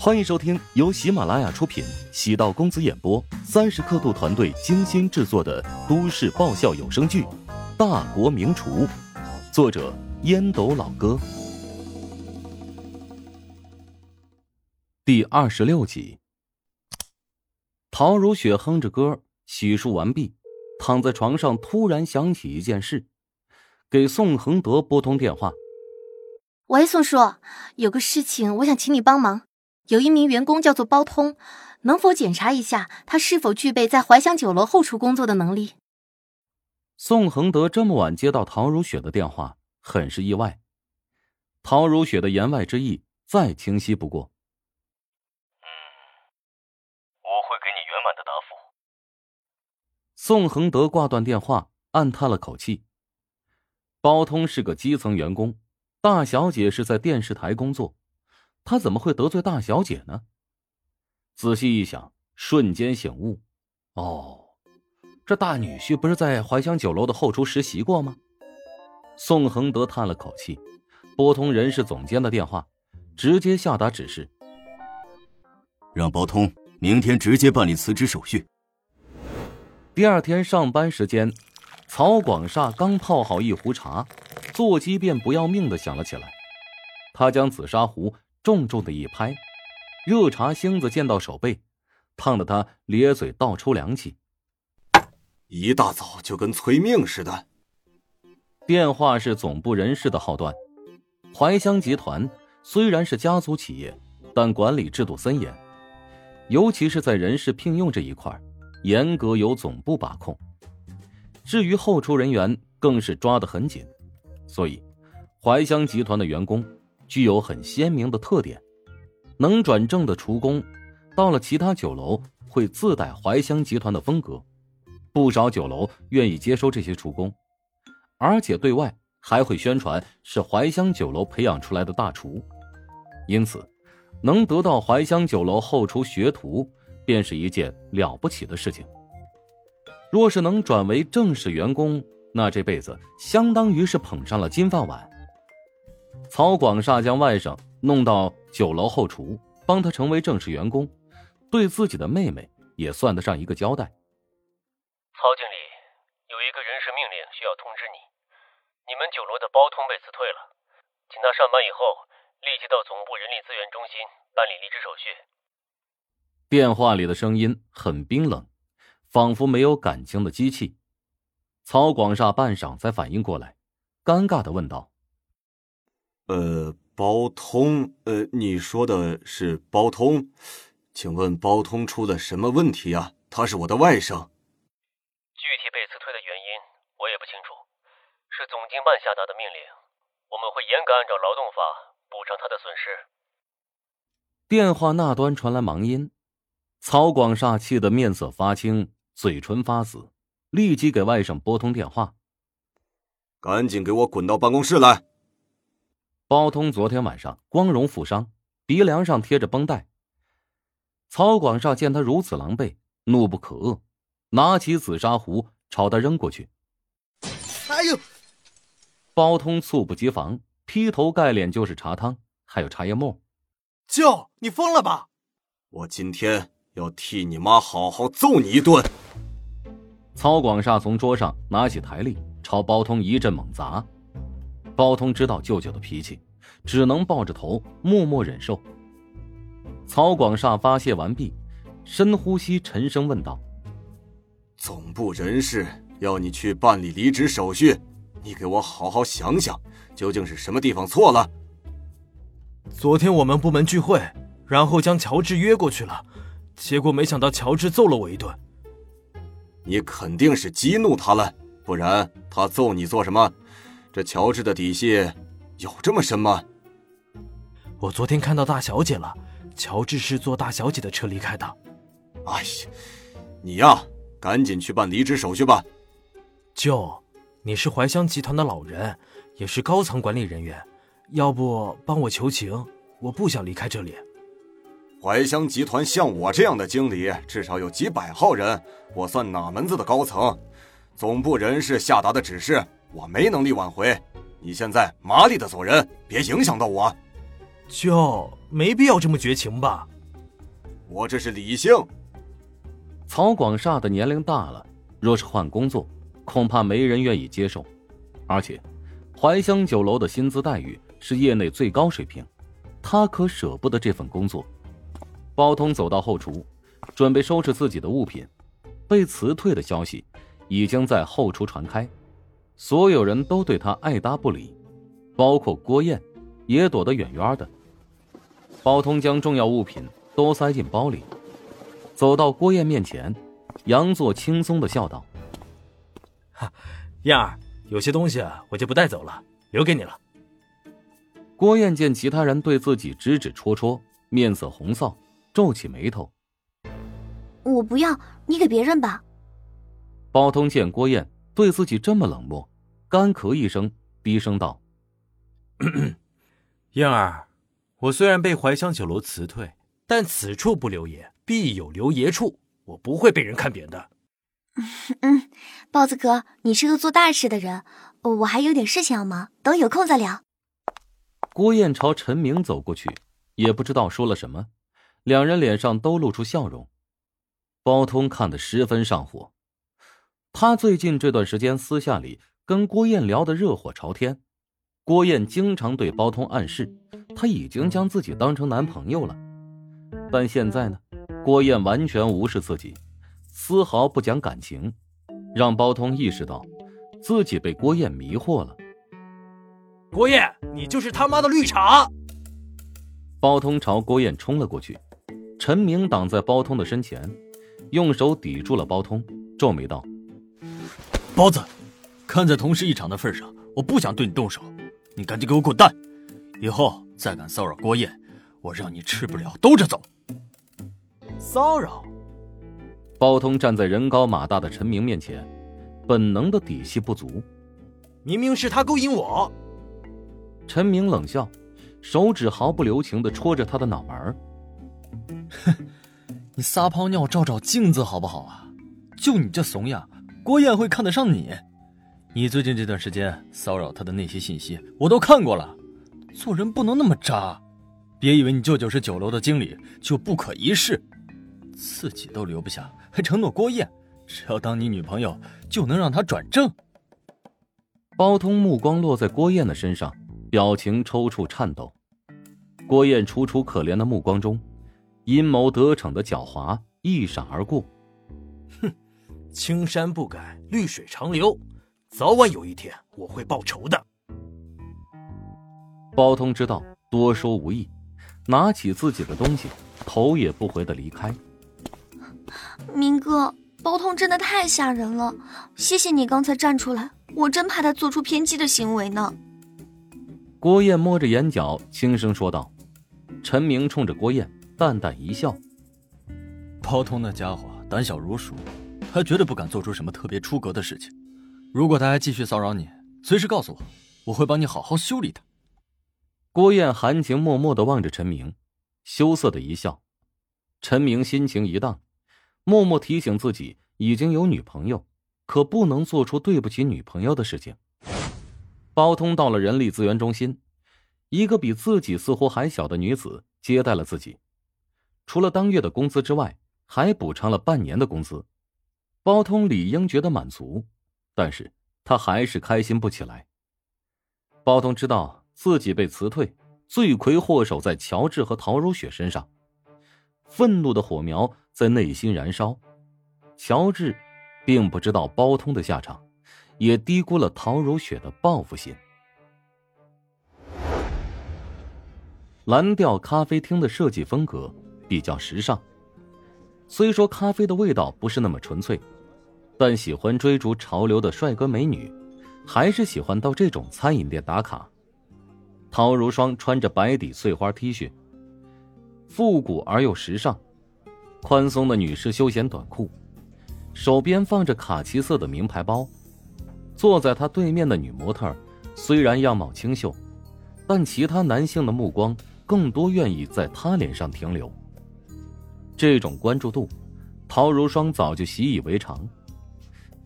欢迎收听由喜马拉雅出品、喜道公子演播、三十刻度团队精心制作的都市爆笑有声剧《大国名厨》，作者烟斗老哥，第二十六集。陶如雪哼着歌，洗漱完毕，躺在床上，突然想起一件事，给宋恒德拨通电话：“喂，宋叔，有个事情，我想请你帮忙。”有一名员工叫做包通，能否检查一下他是否具备在怀香酒楼后厨工作的能力？宋恒德这么晚接到陶如雪的电话，很是意外。陶如雪的言外之意再清晰不过。嗯，我会给你圆满的答复。宋恒德挂断电话，暗叹了口气。包通是个基层员工，大小姐是在电视台工作。他怎么会得罪大小姐呢？仔细一想，瞬间醒悟：哦，这大女婿不是在怀香酒楼的后厨实习过吗？宋恒德叹了口气，拨通人事总监的电话，直接下达指示：让包通明天直接办理辞职手续。第二天上班时间，曹广厦刚泡好一壶茶，座机便不要命的响了起来。他将紫砂壶。重重的一拍，热茶星子溅到手背，烫得他咧嘴倒抽凉气。一大早就跟催命似的。电话是总部人事的号段。怀香集团虽然是家族企业，但管理制度森严，尤其是在人事聘用这一块，严格由总部把控。至于后厨人员，更是抓得很紧。所以，怀香集团的员工。具有很鲜明的特点，能转正的厨工，到了其他酒楼会自带怀香集团的风格，不少酒楼愿意接收这些厨工，而且对外还会宣传是怀香酒楼培养出来的大厨，因此，能得到怀香酒楼后厨学徒，便是一件了不起的事情。若是能转为正式员工，那这辈子相当于是捧上了金饭碗。曹广厦将外甥弄到酒楼后厨，帮他成为正式员工，对自己的妹妹也算得上一个交代。曹经理，有一个人事命令需要通知你，你们酒楼的包通被辞退了，请他上班以后立即到总部人力资源中心办理离职手续。电话里的声音很冰冷，仿佛没有感情的机器。曹广厦半晌才反应过来，尴尬的问道。呃，包通，呃，你说的是包通，请问包通出了什么问题啊？他是我的外甥。具体被辞退的原因我也不清楚，是总经办下达的命令，我们会严格按照劳动法补偿他的损失。电话那端传来忙音，曹广厦气得面色发青，嘴唇发紫，立即给外甥拨通电话：“赶紧给我滚到办公室来。”包通昨天晚上光荣负伤，鼻梁上贴着绷带。曹广少见他如此狼狈，怒不可遏，拿起紫砂壶朝他扔过去。哎呦！包通猝不及防，劈头盖脸就是茶汤，还有茶叶沫。舅，你疯了吧？我今天要替你妈好好揍你一顿！曹广厦从桌上拿起台历，朝包通一阵猛砸。包通知道舅舅的脾气，只能抱着头默默忍受。曹广厦发泄完毕，深呼吸，沉声问道：“总部人事要你去办理离职手续，你给我好好想想，究竟是什么地方错了？”昨天我们部门聚会，然后将乔治约过去了，结果没想到乔治揍了我一顿。你肯定是激怒他了，不然他揍你做什么？这乔治的底细有这么深吗？我昨天看到大小姐了，乔治是坐大小姐的车离开的。哎呀，你呀，赶紧去办离职手续吧。舅，你是怀乡集团的老人，也是高层管理人员，要不帮我求情？我不想离开这里。怀乡集团像我这样的经理至少有几百号人，我算哪门子的高层？总部人事下达的指示。我没能力挽回，你现在麻利的走人，别影响到我。就，没必要这么绝情吧？我这是理性。曹广厦的年龄大了，若是换工作，恐怕没人愿意接受。而且，怀香酒楼的薪资待遇是业内最高水平，他可舍不得这份工作。包通走到后厨，准备收拾自己的物品，被辞退的消息已经在后厨传开，所有人都对他爱搭不理，包括郭燕，也躲得远远的。包通将重要物品都塞进包里，走到郭燕面前，杨作轻松的笑道：“哈，燕儿，有些东西我就不带走了，留给你了。”郭燕见其他人对自己指指戳戳，面色红臊。皱起眉头，我不要，你给别人吧。包通见郭燕对自己这么冷漠，干咳一声，低声道：“ 燕儿，我虽然被怀香酒楼辞退，但此处不留爷，必有留爷处，我不会被人看扁的。”嗯，豹子哥，你是个做大事的人，我还有点事情要忙，等有空再聊。郭燕朝陈明走过去，也不知道说了什么。两人脸上都露出笑容，包通看得十分上火。他最近这段时间私下里跟郭燕聊得热火朝天，郭燕经常对包通暗示，他已经将自己当成男朋友了。但现在呢，郭燕完全无视自己，丝毫不讲感情，让包通意识到自己被郭燕迷惑了。郭燕，你就是他妈的绿茶！包通朝郭燕冲了过去。陈明挡在包通的身前，用手抵住了包通，皱眉道：“包子，看在同事一场的份上，我不想对你动手，你赶紧给我滚蛋！以后再敢骚扰郭燕，我让你吃不了兜着走。”骚扰？包通站在人高马大的陈明面前，本能的底气不足。明明是他勾引我。陈明冷笑，手指毫不留情的戳着他的脑门哼，你撒泡尿照照镜子好不好啊？就你这怂样，郭燕会看得上你？你最近这段时间骚扰她的那些信息我都看过了，做人不能那么渣。别以为你舅舅是酒楼的经理就不可一世，自己都留不下，还承诺郭燕只要当你女朋友就能让她转正。包通目光落在郭燕的身上，表情抽搐颤抖。郭燕楚楚可怜的目光中。阴谋得逞的狡猾一闪而过，青山不改，绿水长流，早晚有一天我会报仇的。包通知道多说无益，拿起自己的东西，头也不回的离开。明哥，包通真的太吓人了，谢谢你刚才站出来，我真怕他做出偏激的行为呢。郭燕摸着眼角，轻声说道。陈明冲着郭燕。淡淡一笑，包通那家伙胆小如鼠，他绝对不敢做出什么特别出格的事情。如果他还继续骚扰你，随时告诉我，我会帮你好好修理他。郭燕含情脉脉的望着陈明，羞涩的一笑。陈明心情一荡，默默提醒自己已经有女朋友，可不能做出对不起女朋友的事情。包通到了人力资源中心，一个比自己似乎还小的女子接待了自己。除了当月的工资之外，还补偿了半年的工资。包通理应觉得满足，但是他还是开心不起来。包通知道自己被辞退，罪魁祸首在乔治和陶如雪身上，愤怒的火苗在内心燃烧。乔治并不知道包通的下场，也低估了陶如雪的报复心。蓝调咖啡厅的设计风格。比较时尚，虽说咖啡的味道不是那么纯粹，但喜欢追逐潮流的帅哥美女，还是喜欢到这种餐饮店打卡。陶如霜穿着白底碎花 T 恤，复古而又时尚，宽松的女士休闲短裤，手边放着卡其色的名牌包。坐在她对面的女模特，虽然样貌清秀，但其他男性的目光更多愿意在她脸上停留。这种关注度，陶如霜早就习以为常，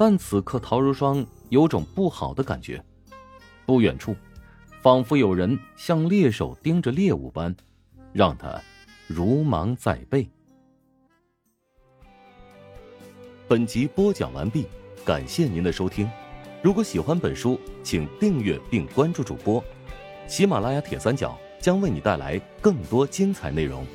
但此刻陶如霜有种不好的感觉。不远处，仿佛有人像猎手盯着猎物般，让他如芒在背。本集播讲完毕，感谢您的收听。如果喜欢本书，请订阅并关注主播。喜马拉雅铁三角将为你带来更多精彩内容。